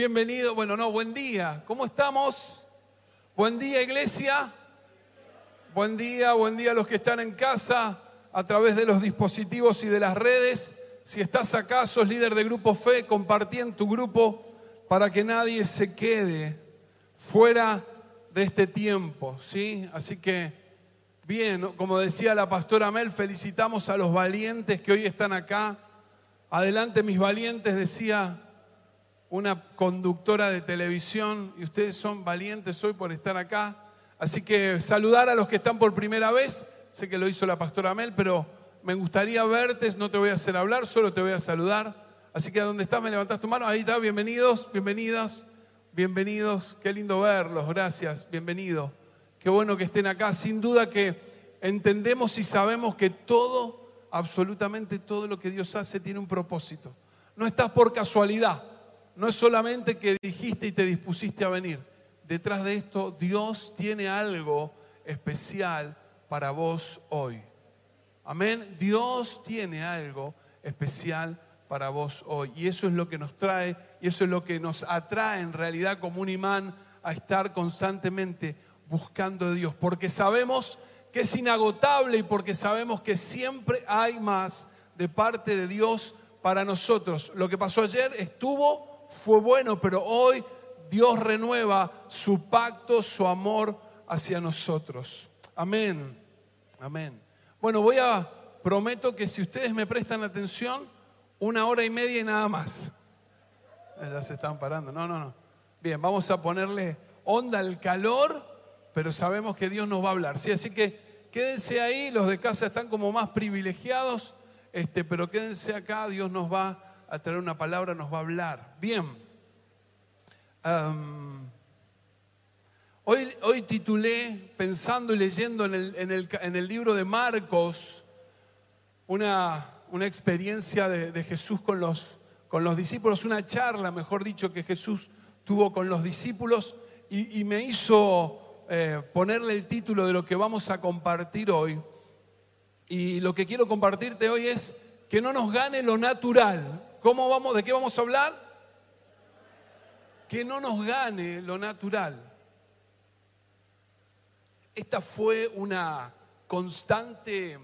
Bienvenido, bueno, no, buen día. ¿Cómo estamos? Buen día, iglesia. Buen día, buen día a los que están en casa a través de los dispositivos y de las redes. Si estás acá, sos líder de Grupo Fe, compartí en tu grupo para que nadie se quede fuera de este tiempo, ¿sí? Así que, bien, como decía la pastora Mel, felicitamos a los valientes que hoy están acá. Adelante mis valientes, decía una conductora de televisión, y ustedes son valientes hoy por estar acá. Así que saludar a los que están por primera vez, sé que lo hizo la pastora Mel, pero me gustaría verte, no te voy a hacer hablar, solo te voy a saludar. Así que a donde estás me levantas tu mano, ahí está, bienvenidos, bienvenidas, bienvenidos, qué lindo verlos, gracias, bienvenido. Qué bueno que estén acá, sin duda que entendemos y sabemos que todo, absolutamente todo lo que Dios hace tiene un propósito. No estás por casualidad, no es solamente que dijiste y te dispusiste a venir. Detrás de esto, Dios tiene algo especial para vos hoy. Amén. Dios tiene algo especial para vos hoy. Y eso es lo que nos trae, y eso es lo que nos atrae en realidad como un imán a estar constantemente buscando a Dios. Porque sabemos que es inagotable y porque sabemos que siempre hay más de parte de Dios para nosotros. Lo que pasó ayer estuvo fue bueno, pero hoy Dios renueva su pacto, su amor hacia nosotros. Amén. Amén. Bueno, voy a, prometo que si ustedes me prestan atención, una hora y media y nada más. Ya se están parando. No, no, no. Bien, vamos a ponerle onda al calor, pero sabemos que Dios nos va a hablar. Sí, así que quédense ahí, los de casa están como más privilegiados, este, pero quédense acá, Dios nos va a a traer una palabra, nos va a hablar. Bien. hoy, hoy, titulé, pensando y leyendo en el, en el, libro de Marcos, una, una experiencia de, Jesús con los, con los discípulos, una charla, mejor dicho, que Jesús tuvo con los discípulos y, me hizo eh, ponerle el título de lo que vamos a compartir hoy. Y lo que quiero compartirte hoy es que no nos gane lo natural, ¿Cómo vamos? ¿De qué vamos a hablar? Que no nos gane lo natural. Esta fue una constante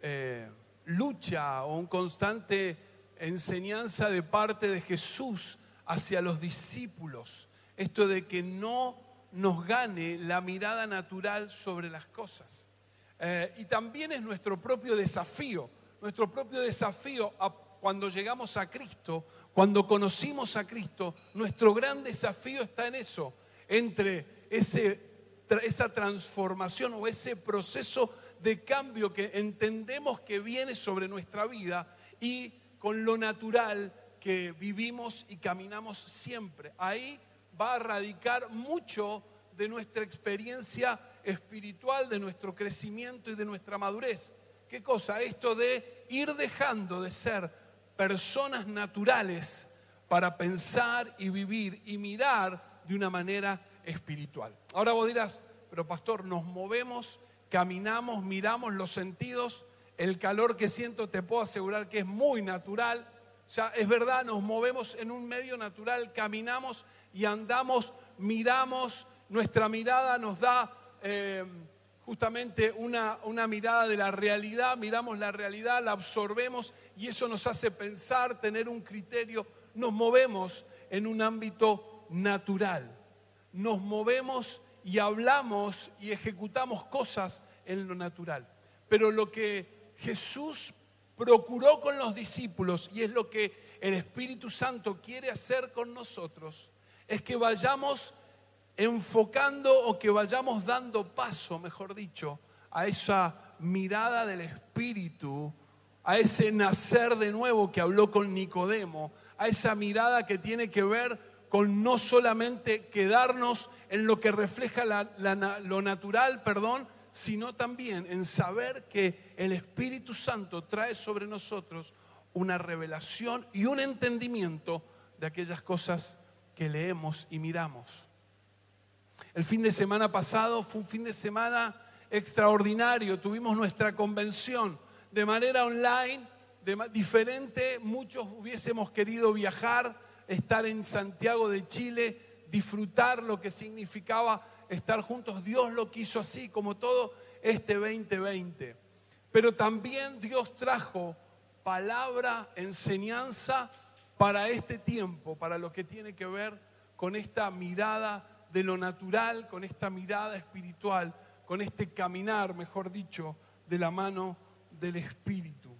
eh, lucha o una constante enseñanza de parte de Jesús hacia los discípulos. Esto de que no nos gane la mirada natural sobre las cosas. Eh, y también es nuestro propio desafío, nuestro propio desafío a cuando llegamos a Cristo, cuando conocimos a Cristo, nuestro gran desafío está en eso, entre ese, esa transformación o ese proceso de cambio que entendemos que viene sobre nuestra vida y con lo natural que vivimos y caminamos siempre. Ahí va a radicar mucho de nuestra experiencia espiritual, de nuestro crecimiento y de nuestra madurez. ¿Qué cosa? Esto de ir dejando de ser personas naturales para pensar y vivir y mirar de una manera espiritual. Ahora vos dirás, pero pastor, nos movemos, caminamos, miramos los sentidos, el calor que siento te puedo asegurar que es muy natural. O sea, es verdad, nos movemos en un medio natural, caminamos y andamos, miramos, nuestra mirada nos da... Eh, justamente una, una mirada de la realidad, miramos la realidad, la absorbemos y eso nos hace pensar, tener un criterio, nos movemos en un ámbito natural, nos movemos y hablamos y ejecutamos cosas en lo natural. Pero lo que Jesús procuró con los discípulos y es lo que el Espíritu Santo quiere hacer con nosotros, es que vayamos enfocando o que vayamos dando paso, mejor dicho, a esa mirada del Espíritu, a ese nacer de nuevo que habló con Nicodemo, a esa mirada que tiene que ver con no solamente quedarnos en lo que refleja lo natural, perdón, sino también en saber que el Espíritu Santo trae sobre nosotros una revelación y un entendimiento de aquellas cosas que leemos y miramos. El fin de semana pasado fue un fin de semana extraordinario. Tuvimos nuestra convención de manera online, de, diferente. Muchos hubiésemos querido viajar, estar en Santiago de Chile, disfrutar lo que significaba estar juntos. Dios lo quiso así, como todo este 2020. Pero también Dios trajo palabra, enseñanza para este tiempo, para lo que tiene que ver con esta mirada de lo natural, con esta mirada espiritual, con este caminar, mejor dicho, de la mano del Espíritu.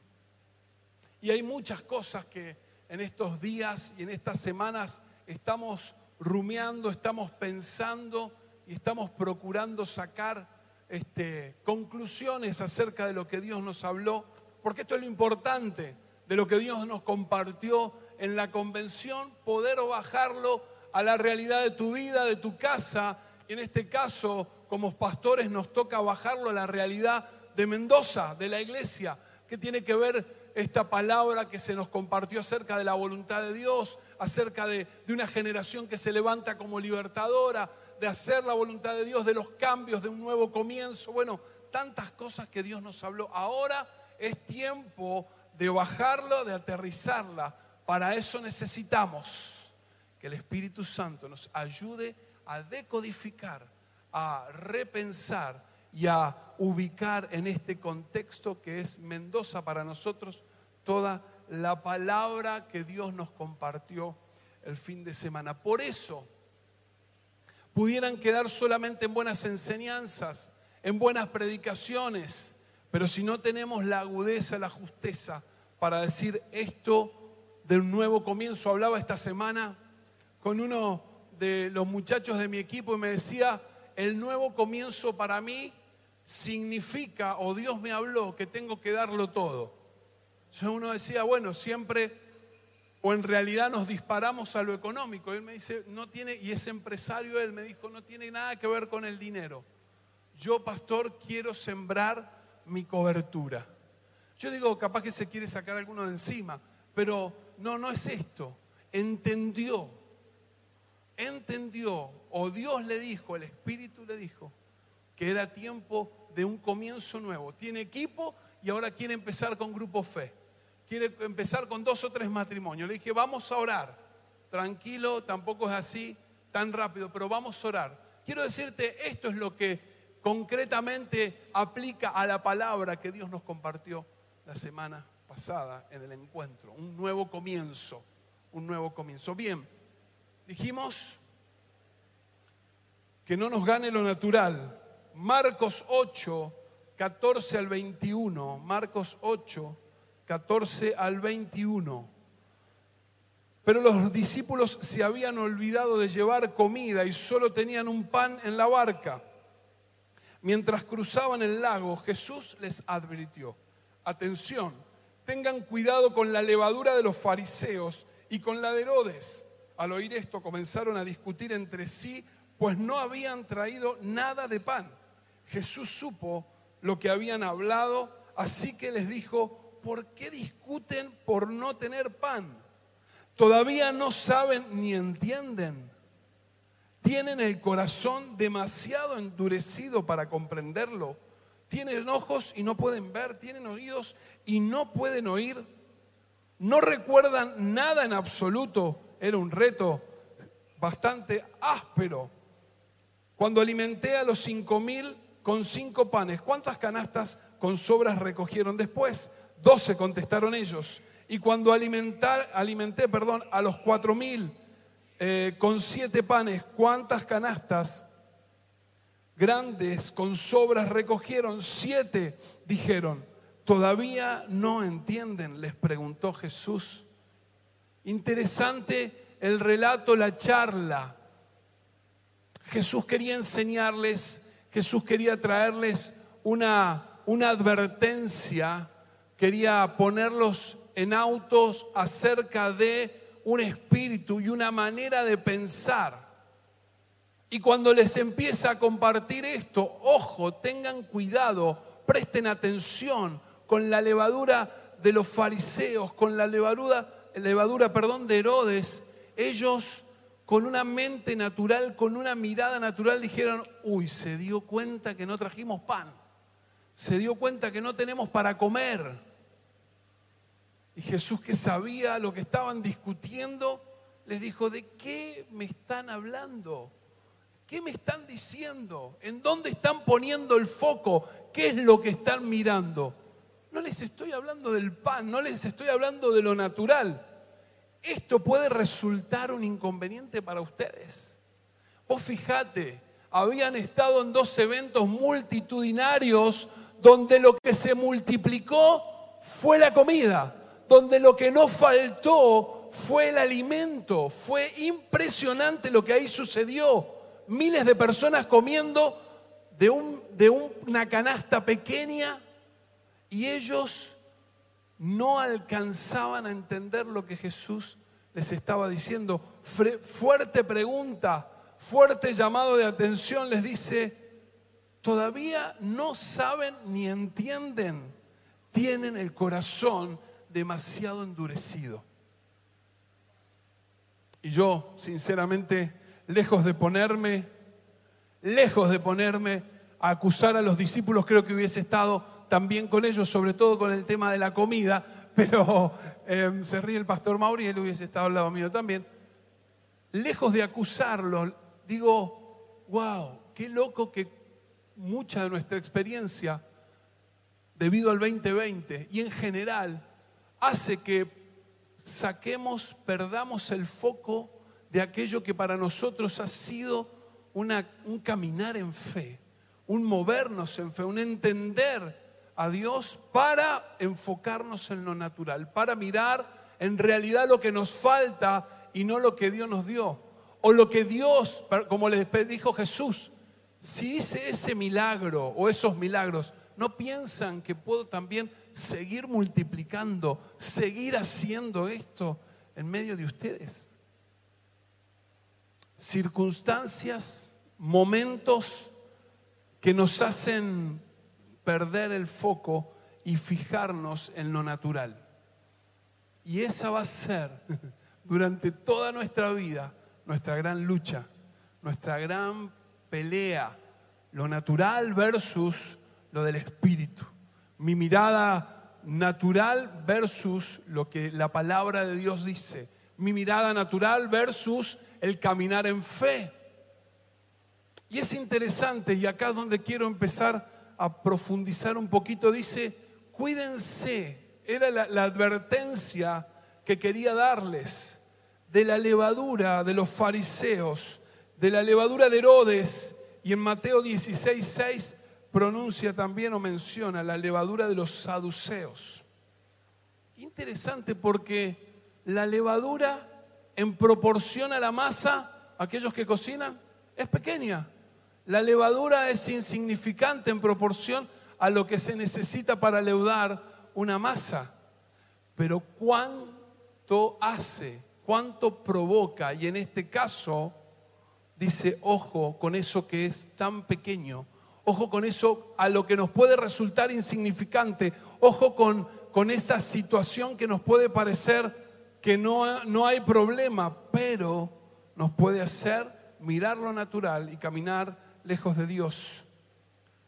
Y hay muchas cosas que en estos días y en estas semanas estamos rumiando, estamos pensando y estamos procurando sacar este, conclusiones acerca de lo que Dios nos habló, porque esto es lo importante, de lo que Dios nos compartió en la convención, poder bajarlo a la realidad de tu vida, de tu casa, y en este caso, como pastores, nos toca bajarlo a la realidad de Mendoza, de la iglesia, que tiene que ver esta palabra que se nos compartió acerca de la voluntad de Dios, acerca de, de una generación que se levanta como libertadora, de hacer la voluntad de Dios, de los cambios, de un nuevo comienzo. Bueno, tantas cosas que Dios nos habló. Ahora es tiempo de bajarlo, de aterrizarla. Para eso necesitamos que el Espíritu Santo nos ayude a decodificar, a repensar y a ubicar en este contexto que es Mendoza para nosotros toda la palabra que Dios nos compartió el fin de semana. Por eso, pudieran quedar solamente en buenas enseñanzas, en buenas predicaciones, pero si no tenemos la agudeza, la justeza para decir esto de un nuevo comienzo, hablaba esta semana con uno de los muchachos de mi equipo y me decía, el nuevo comienzo para mí significa, o Dios me habló, que tengo que darlo todo. Yo uno decía, bueno, siempre o en realidad nos disparamos a lo económico. Él me dice, no tiene, y es empresario, él me dijo, no tiene nada que ver con el dinero. Yo, pastor, quiero sembrar mi cobertura. Yo digo, capaz que se quiere sacar alguno de encima, pero no, no es esto. Entendió, entendió, o Dios le dijo, el Espíritu le dijo, que era tiempo de un comienzo nuevo. Tiene equipo y ahora quiere empezar con Grupo Fe quiere empezar con dos o tres matrimonios. Le dije, vamos a orar. Tranquilo, tampoco es así tan rápido, pero vamos a orar. Quiero decirte, esto es lo que concretamente aplica a la palabra que Dios nos compartió la semana pasada en el encuentro. Un nuevo comienzo, un nuevo comienzo. Bien, dijimos que no nos gane lo natural. Marcos 8, 14 al 21. Marcos 8, 14 al 21. Pero los discípulos se habían olvidado de llevar comida y solo tenían un pan en la barca. Mientras cruzaban el lago, Jesús les advirtió, atención, tengan cuidado con la levadura de los fariseos y con la de Herodes. Al oír esto comenzaron a discutir entre sí, pues no habían traído nada de pan. Jesús supo lo que habían hablado, así que les dijo, ¿por qué discuten por no tener pan? Todavía no saben ni entienden. Tienen el corazón demasiado endurecido para comprenderlo. Tienen ojos y no pueden ver. Tienen oídos y no pueden oír. No recuerdan nada en absoluto. Era un reto bastante áspero. Cuando alimenté a los cinco mil con cinco panes, ¿cuántas canastas con sobras recogieron después? Doce contestaron ellos. Y cuando alimentar, alimenté perdón, a los cuatro mil eh, con siete panes, ¿cuántas canastas grandes con sobras recogieron? Siete, dijeron. ¿Todavía no entienden? Les preguntó Jesús. Interesante el relato, la charla. Jesús quería enseñarles, Jesús quería traerles una, una advertencia quería ponerlos en autos acerca de un espíritu y una manera de pensar. Y cuando les empieza a compartir esto, ojo, tengan cuidado, presten atención con la levadura de los fariseos, con la levadura, levadura perdón, de Herodes. Ellos con una mente natural, con una mirada natural dijeron, uy, se dio cuenta que no trajimos pan, se dio cuenta que no tenemos para comer. Y Jesús que sabía lo que estaban discutiendo, les dijo, ¿de qué me están hablando? ¿Qué me están diciendo? ¿En dónde están poniendo el foco? ¿Qué es lo que están mirando? No les estoy hablando del pan, no les estoy hablando de lo natural. Esto puede resultar un inconveniente para ustedes. Vos fijate, habían estado en dos eventos multitudinarios donde lo que se multiplicó fue la comida, donde lo que no faltó fue el alimento. Fue impresionante lo que ahí sucedió. Miles de personas comiendo de, de una canasta pequeña y ellos no alcanzaban a entender lo que Jesús les estaba diciendo. Fuerte pregunta, fuerte llamado de atención les dice, todavía no saben ni entienden, tienen el corazón demasiado endurecido. Y yo, sinceramente, lejos de ponerme, lejos de ponerme a acusar a los discípulos, creo que hubiese estado también con ellos, sobre todo con el tema de la comida, pero em, se ríe el pastor Mauri, él hubiese estado al lado mío también. Lejos de acusarlos, digo, wow, qué loco que mucha de nuestra experiencia, debido al 2020 y en general, hace que saquemos, perdamos el foco de aquello que para nosotros ha sido un caminar en fe, un movernos en fe, un entender a Dios para enfocarnos en lo natural, para mirar en realidad lo que nos falta y no lo que Dios nos dio. O lo que Dios, como les dijo Jesús, si hice ese milagro o esos milagros, ¿no piensan que puedo también seguir multiplicando, seguir haciendo esto en medio de ustedes? Circunstancias, momentos que nos hacen perder el foco y fijarnos en lo natural. Y esa va a ser durante toda nuestra vida nuestra gran lucha, nuestra gran pelea, lo natural versus lo del espíritu. Mi mirada natural versus lo que la palabra de Dios dice. Mi mirada natural versus el caminar en fe. Y es interesante, y acá es donde quiero empezar a profundizar un poquito, dice, cuídense, era la, advertencia que quería darles de la levadura de los fariseos, de la levadura de Herodes, y en Mateo 16, 6 pronuncia también o menciona la levadura de los saduceos. Interesante porque la levadura en proporción a la masa, aquellos que cocinan, es pequeña. La levadura es insignificante en proporción a lo que se necesita para leudar una masa. Pero cuánto hace, cuánto provoca, y en este caso dice, ojo con eso que es tan pequeño, ojo con eso a lo que nos puede resultar insignificante, ojo con, con esa situación que nos puede parecer que no, no hay problema, pero nos puede hacer mirar lo natural y caminar lejos de Dios.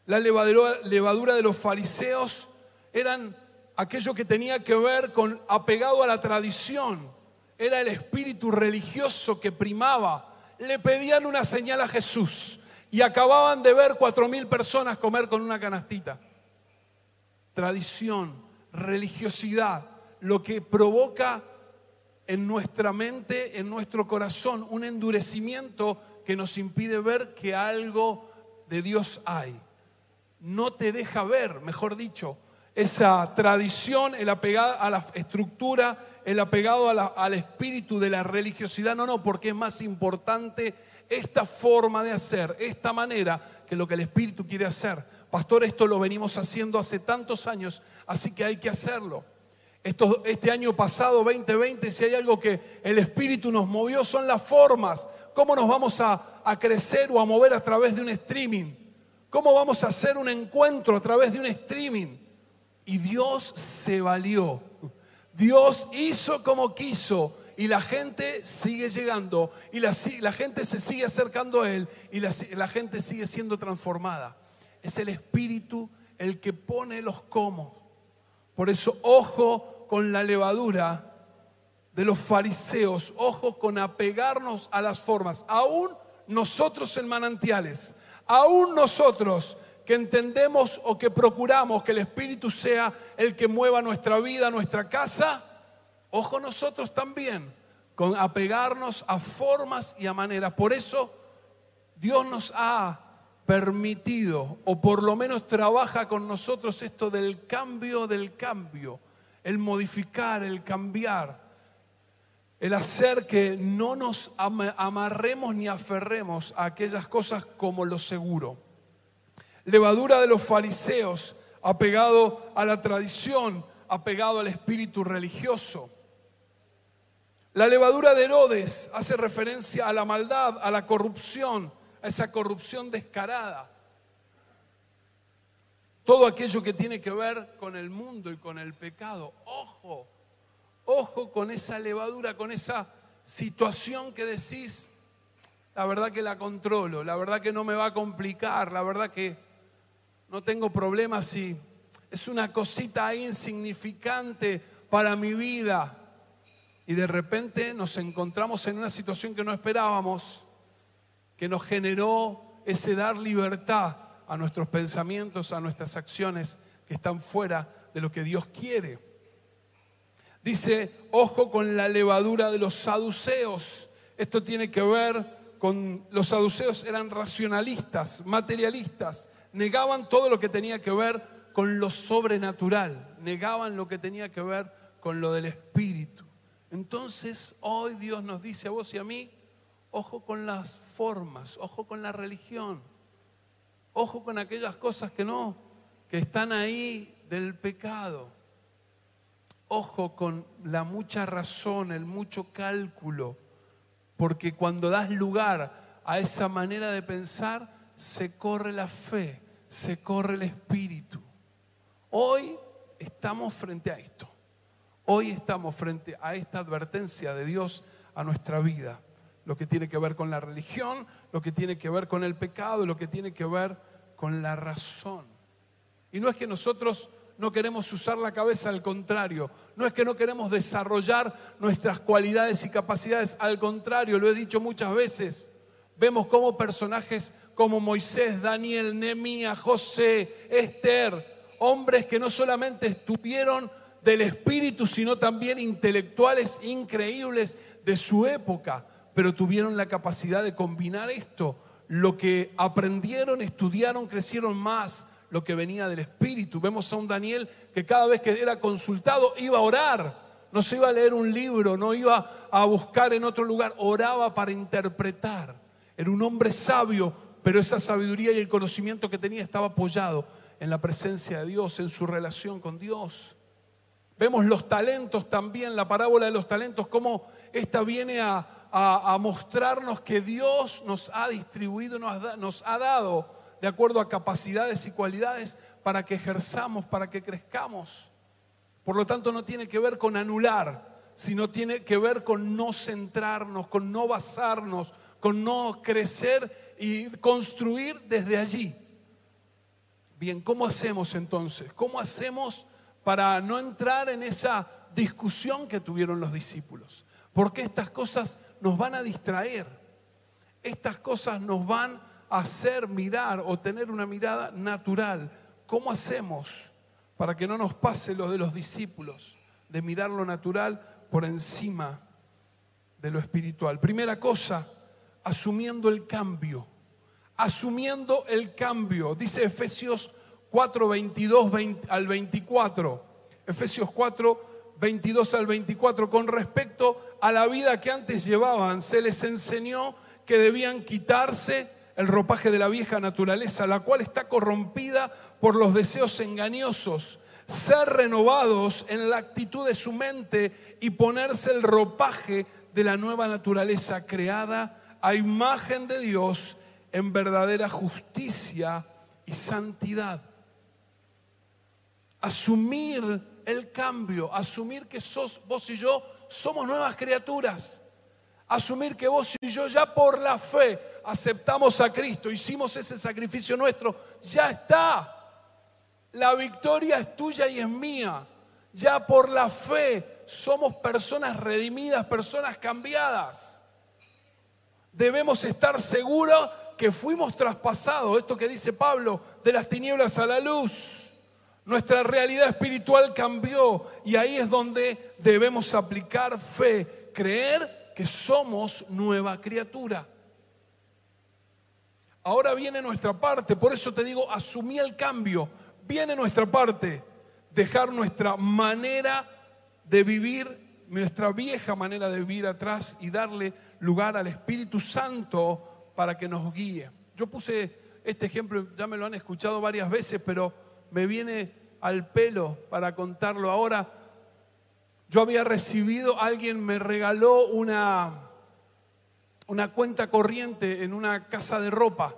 La levadura, de los fariseos eran aquello que tenía que ver con apegado a la tradición. Era el espíritu religioso que primaba. Le pedían una señal a Jesús y acababan de ver cuatro mil personas comer con una canastita. Tradición, religiosidad, lo que provoca en nuestra mente, en nuestro corazón, un endurecimiento que nos impide ver que algo de Dios hay. No te deja ver, mejor dicho, esa tradición, el apegado a la estructura, el apegado al espíritu de la religiosidad. No, no, porque es más importante esta forma de hacer, esta manera, que lo que el espíritu quiere hacer. Pastor, esto lo venimos haciendo hace tantos años, así que hay que hacerlo. este año pasado, 2020, si hay algo que el Espíritu nos movió, son las formas. ¿Cómo nos vamos a, crecer o a mover a través de un streaming? ¿Cómo vamos a hacer un encuentro a través de un streaming? Y Dios se valió. Dios hizo como quiso y la gente sigue llegando y la, gente se sigue acercando a Él y la, la gente sigue siendo transformada. Es el Espíritu el que pone los cómo. Por eso, ojo con la levadura de los fariseos, ojo con apegarnos a las formas, aún nosotros en manantiales, aún nosotros que entendemos o que procuramos que el Espíritu sea el que mueva nuestra vida, nuestra casa, ojo nosotros también con apegarnos a formas y a maneras. Por eso Dios nos ha permitido, o por lo menos trabaja con nosotros esto del cambio del cambio, el modificar, el cambiar, el hacer que no nos amarremos ni aferremos a aquellas cosas como lo seguro. Levadura de los fariseos, apegado a la tradición, apegado al espíritu religioso. La levadura de Herodes hace referencia a la maldad, a la corrupción, a esa corrupción descarada. Todo aquello que tiene que ver con el mundo y con el pecado. Ojo, con esa levadura, con esa situación que decís, la verdad que la controlo, la verdad que no me va a complicar, la verdad que no tengo problemas si es una cosita insignificante para mi vida. Y de repente nos encontramos en una situación que no esperábamos que nos generó ese dar libertad a nuestros pensamientos, a nuestras acciones que están fuera de lo que Dios quiere. Dice, ojo con la levadura de los saduceos. Esto tiene que ver con los saduceos eran racionalistas, materialistas, negaban todo lo que tenía que ver con lo sobrenatural, negaban lo que tenía que ver con lo del espíritu. Entonces hoy Dios nos dice a vos y a mí, Ojo con las formas, ojo con la religión, ojo con aquellas cosas que no, que están ahí del pecado. Ojo con la mucha razón, el mucho cálculo, porque cuando das lugar a esa manera de pensar, se corre la fe, se corre el espíritu. Hoy estamos frente a esto. Hoy estamos frente a esta advertencia de Dios a nuestra vida lo que tiene que ver con la religión, lo que tiene que ver con el pecado, lo que tiene que ver con la razón. Y no es que nosotros no queremos usar la cabeza, al contrario, no es que no queremos desarrollar nuestras cualidades y capacidades, al contrario, lo he dicho muchas veces, vemos como personajes como Moisés, Daniel, Nemía, José, Esther, hombres que no solamente estuvieron del espíritu, sino también intelectuales increíbles de su época pero tuvieron la capacidad de combinar esto. Lo que aprendieron, estudiaron, crecieron más lo que venía del Espíritu. Vemos a un Daniel que cada vez que era consultado iba a orar, no se iba a leer un libro, no iba a buscar en otro lugar, oraba para interpretar. Era un hombre sabio, pero esa sabiduría y el conocimiento que tenía estaba apoyado en la presencia de Dios, en su relación con Dios. Vemos los talentos también, la parábola de los talentos, cómo esta viene a, a, mostrarnos que Dios nos ha distribuido, nos, nos ha dado de acuerdo a capacidades y cualidades para que ejerzamos, para que crezcamos. Por lo tanto, no tiene que ver con anular, sino tiene que ver con no centrarnos, con no basarnos, con no crecer y construir desde allí. Bien, ¿cómo hacemos entonces? ¿Cómo hacemos para no entrar en esa discusión que tuvieron los discípulos? Porque estas cosas nos van a distraer. Estas cosas nos van hacer mirar o tener una mirada natural. ¿Cómo hacemos para que no nos pase lo de los discípulos, de mirar lo natural por encima de lo espiritual? Primera cosa, asumiendo el cambio. Asumiendo el cambio. Dice Efesios 4, 22 al 24. Efesios 4, 22 al 24, con respecto a la vida que antes llevaban, se les enseñó que debían quitarse el ropaje de la vieja naturaleza, la cual está corrompida por los deseos engañosos, ser renovados en la actitud de su mente y ponerse el ropaje de la nueva naturaleza creada a imagen de Dios en verdadera justicia y santidad. Asumir el cambio, asumir que sos vos y yo somos nuevas criaturas. Asumir que vos y yo ya por la fe aceptamos a Cristo, hicimos ese sacrificio nuestro, ya está. La victoria es tuya y es mía. Ya por la fe somos personas redimidas, personas cambiadas. Debemos estar seguros que fuimos traspasados, esto que dice Pablo, de las tinieblas a la luz. Nuestra realidad espiritual cambió y ahí es donde debemos aplicar fe, creer que somos nueva criatura. Ahora viene nuestra parte, por eso te digo, asumí el cambio, viene nuestra parte, dejar nuestra manera de vivir, nuestra vieja manera de vivir atrás y darle lugar al Espíritu Santo para que nos guíe. Yo puse este ejemplo, ya me lo han escuchado varias veces, pero me viene al pelo para contarlo ahora. Yo había recibido, alguien me regaló una, una cuenta corriente en una casa de ropa.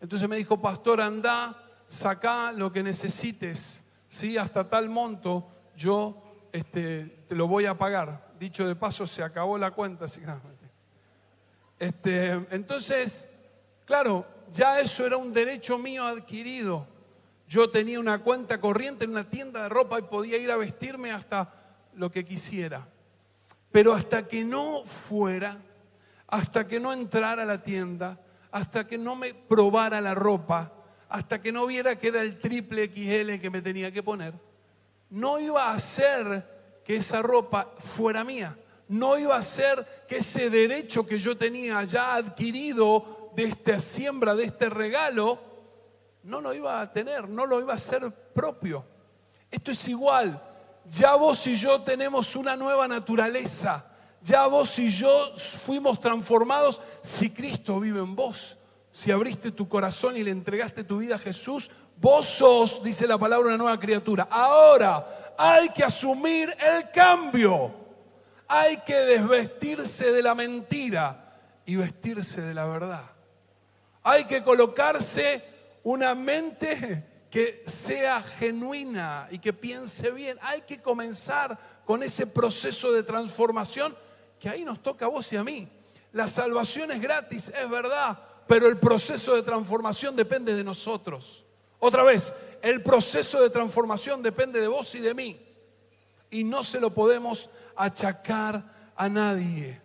Entonces me dijo, pastor, anda, saca lo que necesites, ¿sí? hasta tal monto, yo este, te lo voy a pagar. Dicho de paso, se acabó la cuenta. Así este, entonces, claro, ya eso era un derecho mío adquirido. Yo tenía una cuenta corriente en una tienda de ropa y podía ir a vestirme hasta lo que quisiera. Pero hasta que no fuera, hasta que no entrara a la tienda, hasta que no me probara la ropa, hasta que no viera que era el triple XL que me tenía que poner, no iba a hacer que esa ropa fuera mía no iba a ser que ese derecho que yo tenía ya adquirido de esta siembra, de este regalo, no lo iba a tener, no lo iba a ser propio. Esto es igual. Ya vos y yo tenemos una nueva naturaleza. Ya vos y yo fuimos transformados si Cristo vive en vos. Si abriste tu corazón y le entregaste tu vida a Jesús, vos sos, dice la palabra, una nueva criatura. Ahora hay que asumir el cambio hay que desvestirse de la mentira y vestirse de la verdad. Hay que colocarse una mente que sea genuina y que piense bien. Hay que comenzar con ese proceso de transformación que ahí nos toca a vos y a mí. La salvación es gratis, es verdad, pero el proceso de transformación depende de nosotros. Otra vez, el proceso de transformación depende de vos y de mí. Y no se lo podemos achacar a nadie.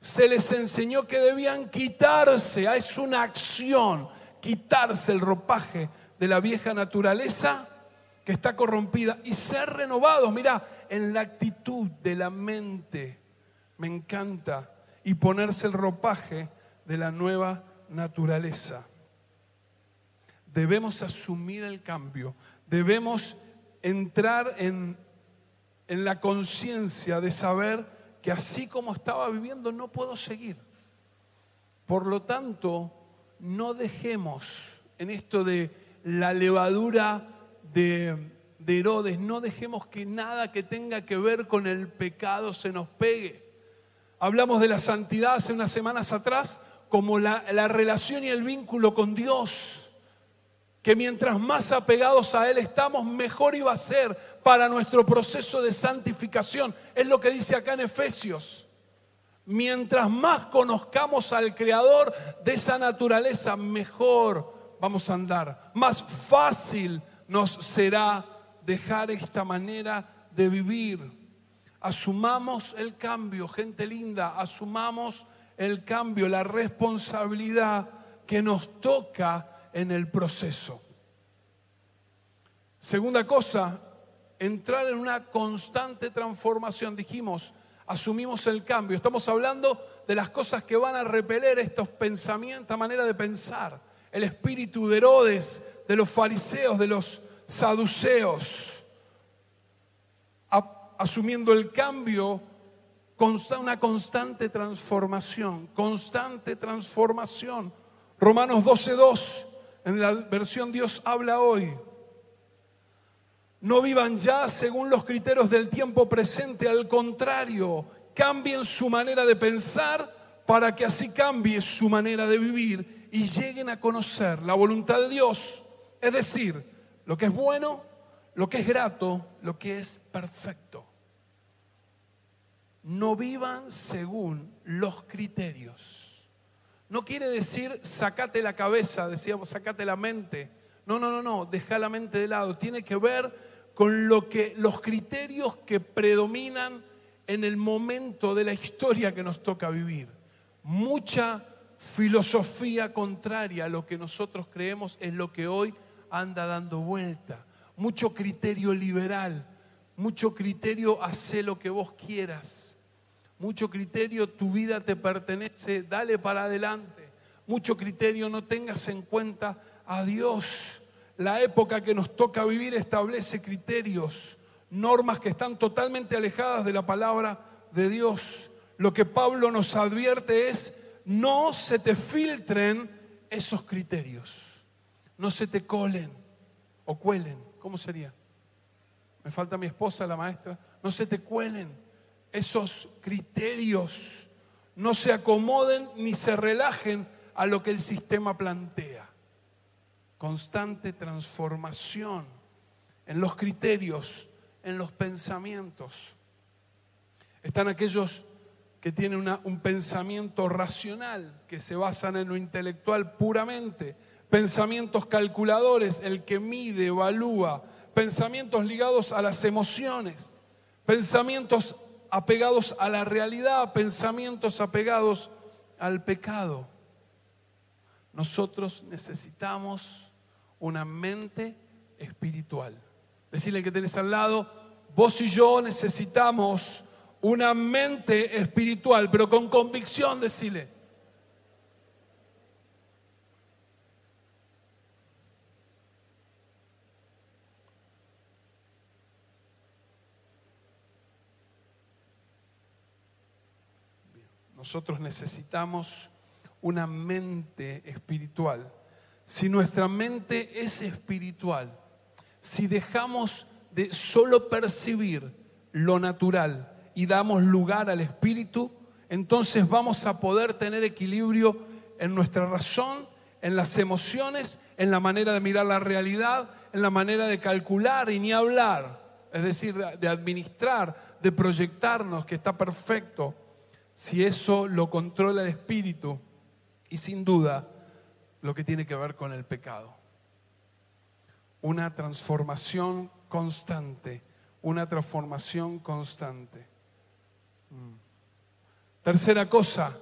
Se les enseñó que debían quitarse, es una acción, quitarse el ropaje de la vieja naturaleza que está corrompida y ser renovados, mira, en la actitud de la mente. Me encanta. Y ponerse el ropaje de la nueva naturaleza. Debemos asumir el cambio. Debemos entrar en en la conciencia de saber que así como estaba viviendo no puedo seguir. Por lo tanto, no dejemos en esto de la levadura de, Herodes, no dejemos que nada que tenga que ver con el pecado se nos pegue. Hablamos de la santidad hace unas semanas atrás como la, la relación y el vínculo con Dios que mientras más apegados a Él estamos, mejor iba a ser para nuestro proceso de santificación. Es lo que dice acá en Efesios. Mientras más conozcamos al Creador de esa naturaleza, mejor vamos a andar. Más fácil nos será dejar esta manera de vivir. Asumamos el cambio, gente linda, asumamos el cambio, la responsabilidad que nos toca en el proceso. Segunda cosa, entrar en una constante transformación. Dijimos, asumimos el cambio. Estamos hablando de las cosas que van a repeler estos pensamientos, esta manera de pensar. El espíritu de Herodes, de los fariseos, de los saduceos. Asumiendo el cambio, una constante transformación, constante transformación. Romanos 12.2 en la versión Dios habla hoy. No vivan ya según los criterios del tiempo presente, al contrario, cambien su manera de pensar para que así cambie su manera de vivir y lleguen a conocer la voluntad de Dios, es decir, lo que es bueno, lo que es grato, lo que es perfecto. No vivan según los criterios no quiere decir sacate la cabeza, decíamos, sacate la mente. No, no, no, no, deja la mente de lado. Tiene que ver con lo que, los criterios que predominan en el momento de la historia que nos toca vivir. Mucha filosofía contraria a lo que nosotros creemos es lo que hoy anda dando vuelta. Mucho criterio liberal, mucho criterio hace lo que vos quieras. Mucho criterio, tu vida te pertenece, dale para adelante. Mucho criterio, no tengas en cuenta a Dios. La época que nos toca vivir establece criterios, normas que están totalmente alejadas de la palabra de Dios. Lo que Pablo nos advierte es, no se te filtren esos criterios, no se te colen o cuelen, ¿cómo sería? Me falta mi esposa, la maestra, no se te cuelen esos criterios, no se acomoden ni se relajen a lo que el sistema plantea constante transformación en los criterios, en los pensamientos. Están aquellos que tienen un pensamiento racional, que se basan en lo intelectual puramente, pensamientos calculadores, el que mide, evalúa, pensamientos ligados a las emociones, pensamientos apegados a la realidad, pensamientos apegados al pecado. Nosotros necesitamos una mente espiritual. Decirle que tenés al lado, vos y yo necesitamos una mente espiritual, pero con convicción, decirle. Nosotros necesitamos una mente espiritual si nuestra mente es espiritual, si dejamos de solo percibir lo natural y damos lugar al espíritu, entonces vamos a poder tener equilibrio en nuestra razón, en las emociones, en la manera de mirar la realidad, en la manera de calcular y ni hablar, es decir, de administrar, de proyectarnos, que está perfecto, si eso lo controla el espíritu y sin duda lo que tiene que ver con el pecado. Una transformación constante, una transformación constante. Mm. Tercera cosa,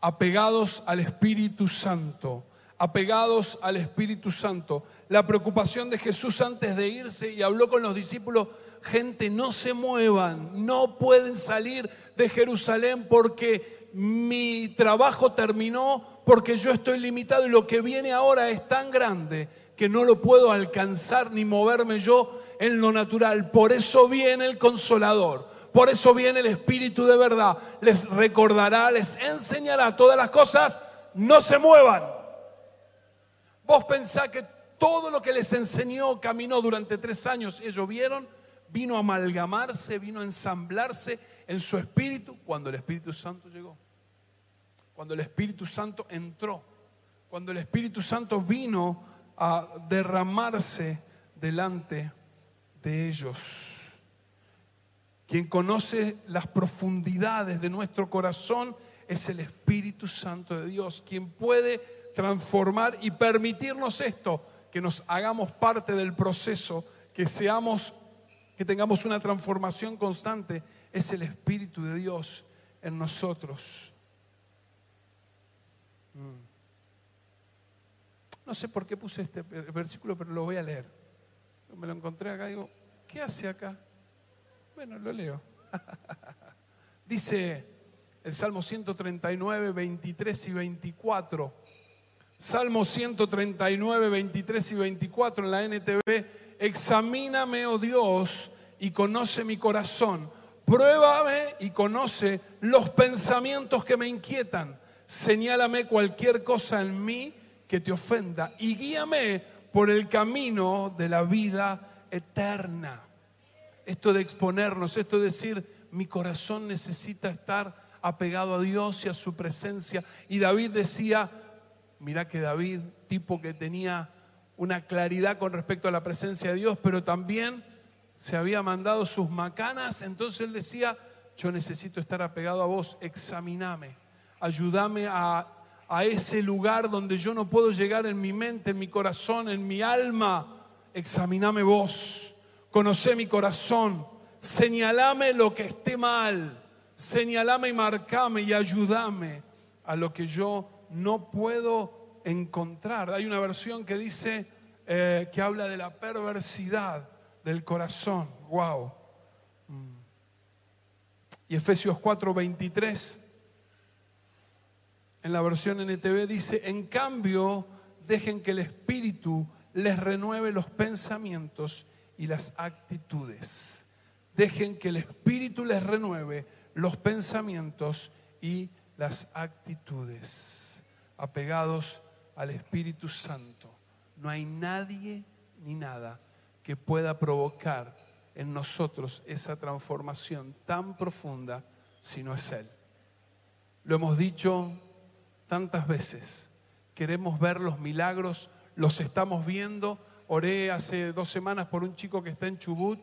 apegados al Espíritu Santo, apegados al Espíritu Santo. La preocupación de Jesús antes de irse y habló con los discípulos, gente, no se muevan, no pueden salir de Jerusalén porque mi trabajo terminó, porque yo estoy limitado y lo que viene ahora es tan grande que no lo puedo alcanzar ni moverme yo en lo natural. Por eso viene el consolador, por eso viene el Espíritu de verdad. Les recordará, les enseñará todas las cosas, no se muevan. Vos pensás que todo lo que les enseñó caminó durante tres años, ellos vieron, vino a amalgamarse, vino a ensamblarse en su espíritu cuando el Espíritu Santo llegó cuando el Espíritu Santo entró, cuando el Espíritu Santo vino a derramarse delante de ellos. Quien conoce las profundidades de nuestro corazón es el Espíritu Santo de Dios, quien puede transformar y permitirnos esto, que nos hagamos parte del proceso, que seamos, que tengamos una transformación constante, es el Espíritu de Dios en nosotros. No sé por qué puse este versículo, pero lo voy a leer. Me lo encontré acá y digo, ¿qué hace acá? Bueno, lo leo. Dice el Salmo 139, 23 y 24. Salmo 139, 23 y 24 en la NTV. Examíname, oh Dios, y conoce mi corazón. Pruébame y conoce los pensamientos que me inquietan señálame cualquier cosa en mí que te ofenda y guíame por el camino de la vida eterna. Esto de exponernos, esto de decir, mi corazón necesita estar apegado a Dios y a su presencia. Y David decía, mira que David, tipo que tenía una claridad con respecto a la presencia de Dios, pero también se había mandado sus macanas, entonces él decía, yo necesito estar apegado a vos, examiname ayúdame a, ese lugar donde yo no puedo llegar en mi mente, en mi corazón, en mi alma. Examiname vos. Conoce mi corazón, señalame lo que esté mal, señalame y marcame y ayúdame a lo que yo no puedo encontrar. Hay una versión que dice eh, que habla de la perversidad del corazón. Wow. Mm. Y Efesios 4:23 en la versión NTV dice, en cambio, dejen que el Espíritu les renueve los pensamientos y las actitudes. Dejen que el Espíritu les renueve los pensamientos y las actitudes. Apegados al Espíritu Santo. No hay nadie ni nada que pueda provocar en nosotros esa transformación tan profunda si no es Él. Lo hemos dicho tantas veces. Queremos ver los milagros, los estamos viendo. Oré hace dos semanas por un chico que está en Chubut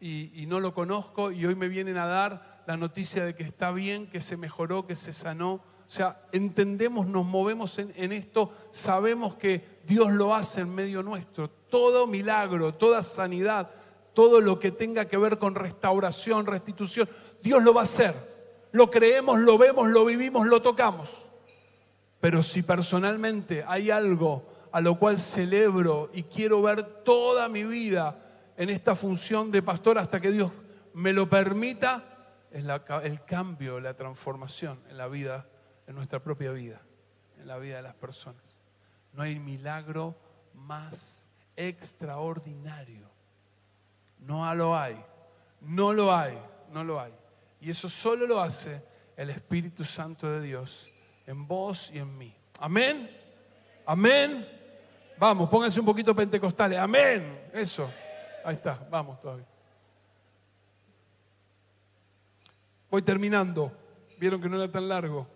y, no lo conozco y hoy me vienen a dar la noticia de que está bien, que se mejoró, que se sanó. O sea, entendemos, nos movemos en, en esto, sabemos que Dios lo hace en medio nuestro. Todo milagro, toda sanidad, todo lo que tenga que ver con restauración, restitución, Dios lo va a hacer. Lo creemos, lo vemos, lo vivimos, lo tocamos. Pero si personalmente hay algo a lo cual celebro y quiero ver toda mi vida en esta función de pastor hasta que Dios me lo permita, es el cambio, la transformación en la vida, en nuestra propia vida, en la vida de las personas. No hay milagro más extraordinario. No lo hay, no lo hay, no lo hay. Y eso solo lo hace el Espíritu Santo de Dios en vos y en mí. Amén. Amén. Vamos, pónganse un poquito pentecostales. Amén. Eso. Ahí está. Vamos todavía. Voy terminando. Vieron que no era tan largo.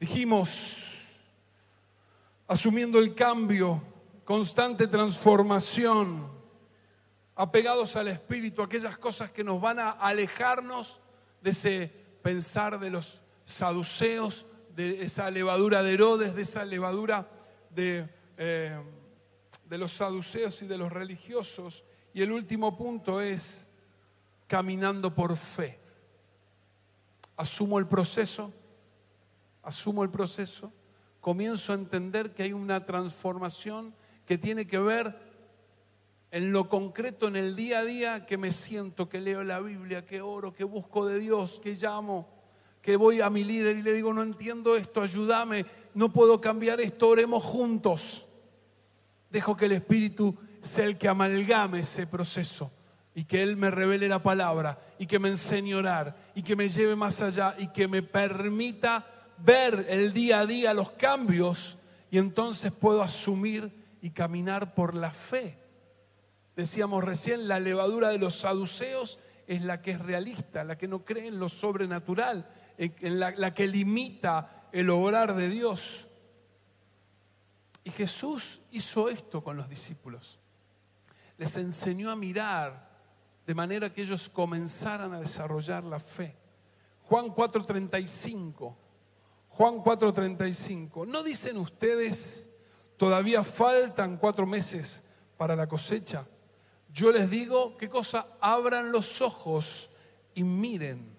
Dijimos, asumiendo el cambio, constante transformación, apegados al Espíritu, aquellas cosas que nos van a alejarnos de ese pensar de los saduceos, de esa levadura de Herodes, de esa levadura de, eh, de los saduceos y de los religiosos. Y el último punto es caminando por fe. Asumo el proceso, asumo el proceso, comienzo a entender que hay una transformación que tiene que ver en lo concreto, en el día a día, que me siento, que leo la Biblia, que oro, que busco de Dios, que llamo, que voy a mi líder y le digo, no entiendo esto, ayúdame, no puedo cambiar esto, oremos juntos. Dejo que el Espíritu sea el que amalgame ese proceso y que Él me revele la palabra y que me enseñe a orar y que me lleve más allá y que me permita ver el día a día los cambios y entonces puedo asumir y caminar por la fe. Decíamos recién, la levadura de los saduceos es la que es realista, la que no cree en lo sobrenatural, en la, que limita el obrar de Dios. Y Jesús hizo esto con los discípulos. Les enseñó a mirar de manera que ellos comenzaran a desarrollar la fe. Juan 4:35. Juan 4:35. ¿No dicen ustedes, todavía faltan cuatro meses para la cosecha? Yo les digo, ¿qué cosa? Abran los ojos y miren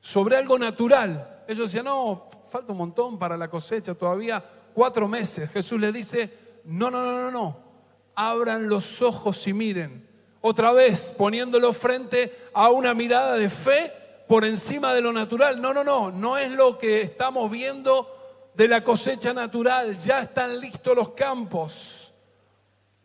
sobre algo natural. Ellos decían, no, falta un montón para la cosecha, todavía cuatro meses. Jesús les dice, no, no, no, no, no, abran los ojos y miren. Otra vez poniéndolo frente a una mirada de fe por encima de lo natural. No, no, no, no es lo que estamos viendo de la cosecha natural. Ya están listos los campos,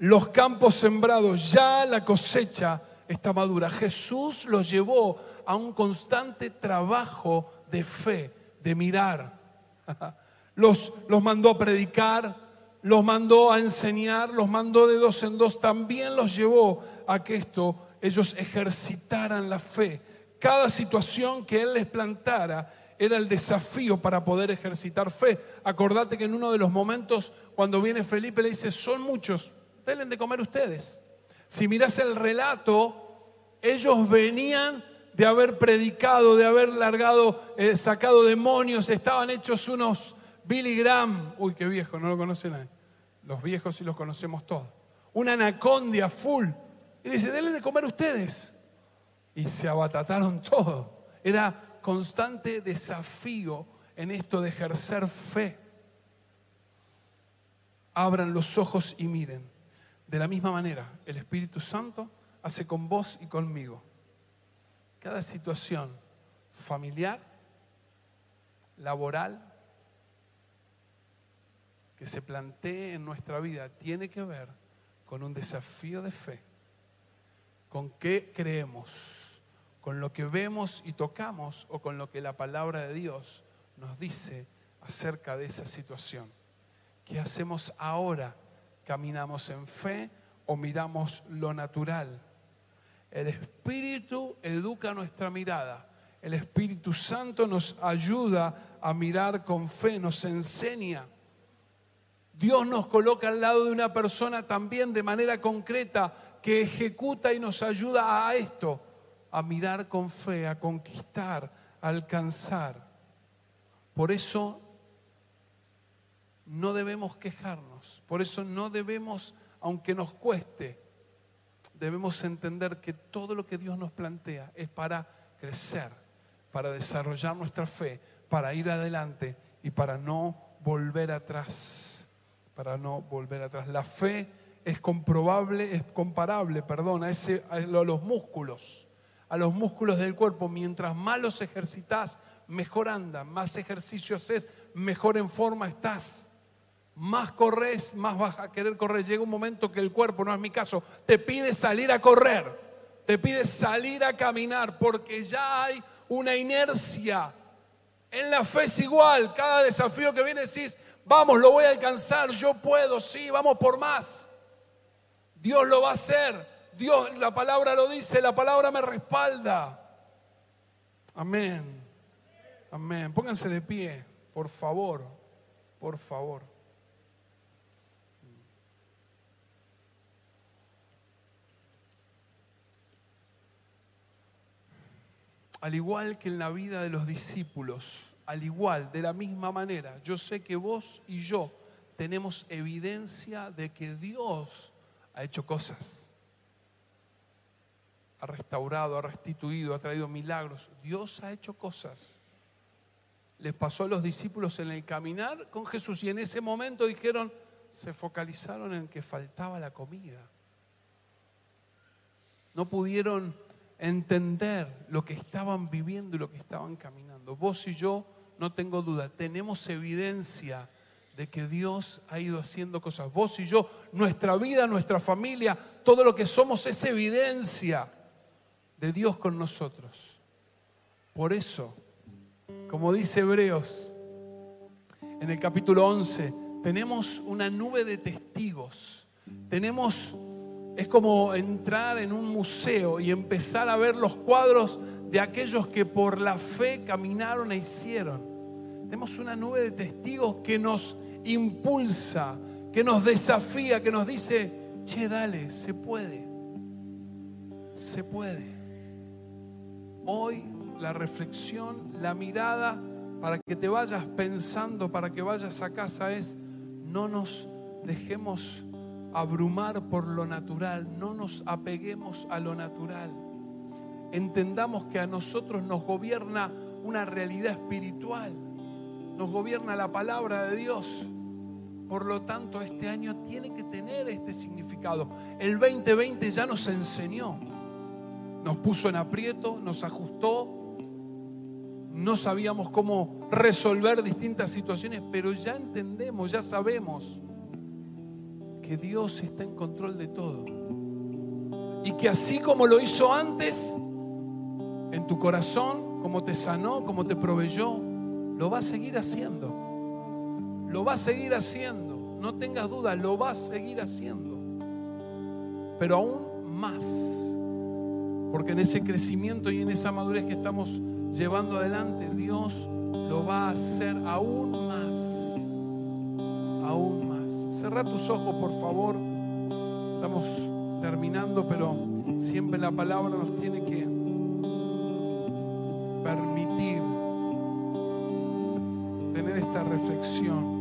los campos sembrados, ya la cosecha está madura. Jesús los llevó a un constante trabajo de fe, de mirar. Los, los mandó a predicar, los mandó a enseñar, los mandó de dos en dos, también los llevó a que esto ellos ejercitaran la fe. Cada situación que Él les plantara era el desafío para poder ejercitar fe. Acordate que en uno de los momentos, cuando viene Felipe, le dice, son muchos, denle de comer ustedes. Si miras el relato, ellos venían de haber predicado, de haber largado, eh, sacado demonios, estaban hechos unos Billy Graham, uy, qué viejo, no lo conocen nadie. Los viejos sí los conocemos todos. Una anacondia full, Y dice, denle de comer ustedes. Y se abatataron todo. Era constante desafío en esto de ejercer fe. Abran los ojos y miren. De la misma manera, el Espíritu Santo hace con vos y conmigo. Cada situación familiar, laboral, que se plantee en nuestra vida tiene que ver con un desafío de fe. ¿Con qué creemos? ¿Con lo que vemos y tocamos o con lo que la palabra de Dios nos dice acerca de esa situación? ¿Qué hacemos ahora? ¿Caminamos en fe o miramos lo natural? El Espíritu educa nuestra mirada. El Espíritu Santo nos ayuda a mirar con fe, nos enseña. Dios nos coloca al lado de una persona también de manera concreta que ejecuta y nos ayuda a esto, a mirar con fe, a conquistar, a alcanzar. Por eso no debemos quejarnos, por eso no debemos, aunque nos cueste, debemos entender que todo lo que Dios nos plantea es para crecer, para desarrollar nuestra fe, para ir adelante y para no volver atrás, para no volver atrás. La fe es comprobable, es comparable, perdón, a, ese, a los músculos, a los músculos del cuerpo. Mientras más los ejercitas, mejor andan, más ejercicio haces, mejor en forma estás más corres, más vas a querer correr. Llega un momento que el cuerpo, no es mi caso, te pide salir a correr, te pide salir a caminar, porque ya hay una inercia. En la fe es igual, cada desafío que viene decís, vamos, lo voy a alcanzar, yo puedo, sí, vamos por más. Dios lo va a hacer, Dios, la palabra lo dice, la palabra me respalda. Amén, amén. Pónganse de pie, por favor, por favor. Al igual que en la vida de los discípulos, al igual, de la misma manera, yo sé que vos y yo tenemos evidencia de que Dios ha hecho cosas. Ha restaurado, ha restituido, ha traído milagros. Dios ha hecho cosas. Les pasó a los discípulos en el caminar con Jesús y en ese momento dijeron, se focalizaron en que faltaba la comida. No pudieron entender lo que estaban viviendo y lo que estaban caminando. Vos y yo, no tengo duda, tenemos evidencia de que Dios ha ido haciendo cosas. Vos y yo, nuestra vida, nuestra familia, todo lo que somos es evidencia de Dios con nosotros. Por eso, como dice Hebreos en el capítulo 11, tenemos una nube de testigos. Tenemos es como entrar en un museo y empezar a ver los cuadros de aquellos que por la fe caminaron e hicieron. Tenemos una nube de testigos que nos impulsa, que nos desafía, que nos dice, che, dale, se puede, se puede. Hoy la reflexión, la mirada para que te vayas pensando, para que vayas a casa es, no nos dejemos abrumar por lo natural, no nos apeguemos a lo natural. Entendamos que a nosotros nos gobierna una realidad espiritual, nos gobierna la palabra de Dios. Por lo tanto, este año tiene que tener este significado. El 2020 ya nos enseñó, nos puso en aprieto, nos ajustó, no sabíamos cómo resolver distintas situaciones, pero ya entendemos, ya sabemos que Dios está en control de todo. Y que así como lo hizo antes, en tu corazón, como te sanó, como te proveyó, lo va a seguir haciendo. Lo va a seguir haciendo. No tengas duda, lo va a seguir haciendo. Pero aún más. Porque en ese crecimiento y en esa madurez que estamos llevando adelante, Dios lo va a hacer aún más. Cerra tus ojos, por favor. Estamos terminando, pero siempre la palabra nos tiene que permitir tener esta reflexión.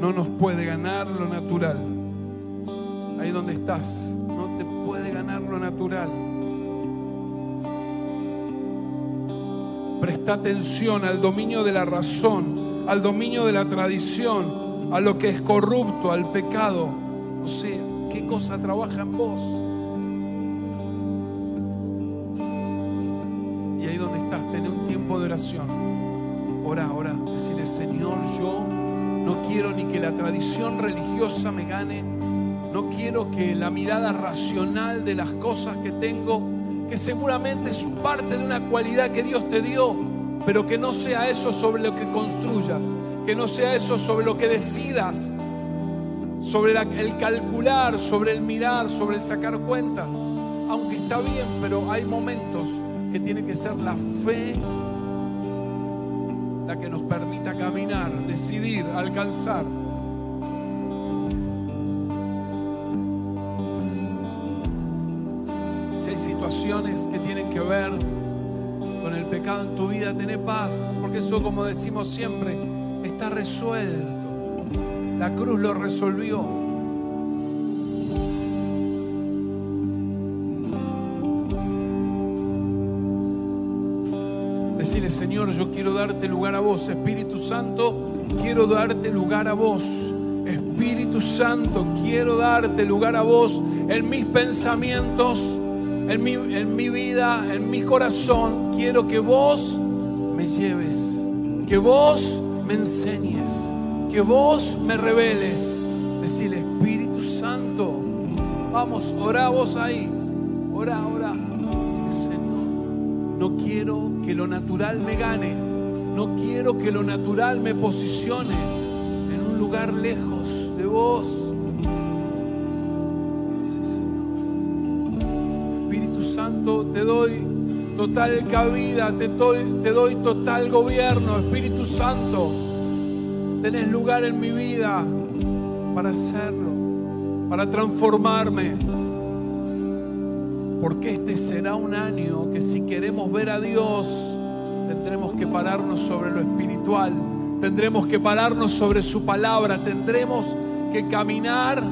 no nos puede ganar lo natural. Ahí donde estás, no te puede ganar lo natural. Presta atención al dominio de la razón, al dominio de la tradición, a lo que es corrupto, al pecado. O sea, qué cosa trabaja en vos. Y ahí donde estás, tené un tiempo de oración. Ora, ora, decirle, Señor, yo no quiero ni que la tradición religiosa me gane, no quiero que la mirada racional de las cosas que tengo, que seguramente es parte de una cualidad que Dios te dio, pero que no sea eso sobre lo que construyas, que no sea eso sobre lo que decidas, sobre el calcular, sobre el mirar, sobre el sacar cuentas. Aunque está bien, pero hay momentos que tiene que ser la fe la que nos permita caminar, decidir, alcanzar. Que tienen que ver con el pecado en tu vida, tené paz, porque eso, como decimos siempre, está resuelto. La cruz lo resolvió. Decirle, Señor, yo quiero darte lugar a vos. Espíritu Santo, quiero darte lugar a vos. Espíritu Santo, quiero darte lugar a vos en mis pensamientos, en mi, en mi vida, en mi corazón. Quiero que vos me lleves, que vos me enseñes, que vos me reveles. Decirle, Espíritu Santo, vamos, orá vos ahí. Ora, ora. No quiero que lo natural me gane. No quiero que lo natural me posicione en un lugar lejos de vos. Te doy total cabida, te doy, te doy total gobierno. Espíritu Santo, tenés lugar en mi vida para hacerlo, para transformarme porque este será un año que si queremos ver a Dios, tendremos que pararnos sobre lo espiritual, tendremos que pararnos sobre su palabra, tendremos que caminar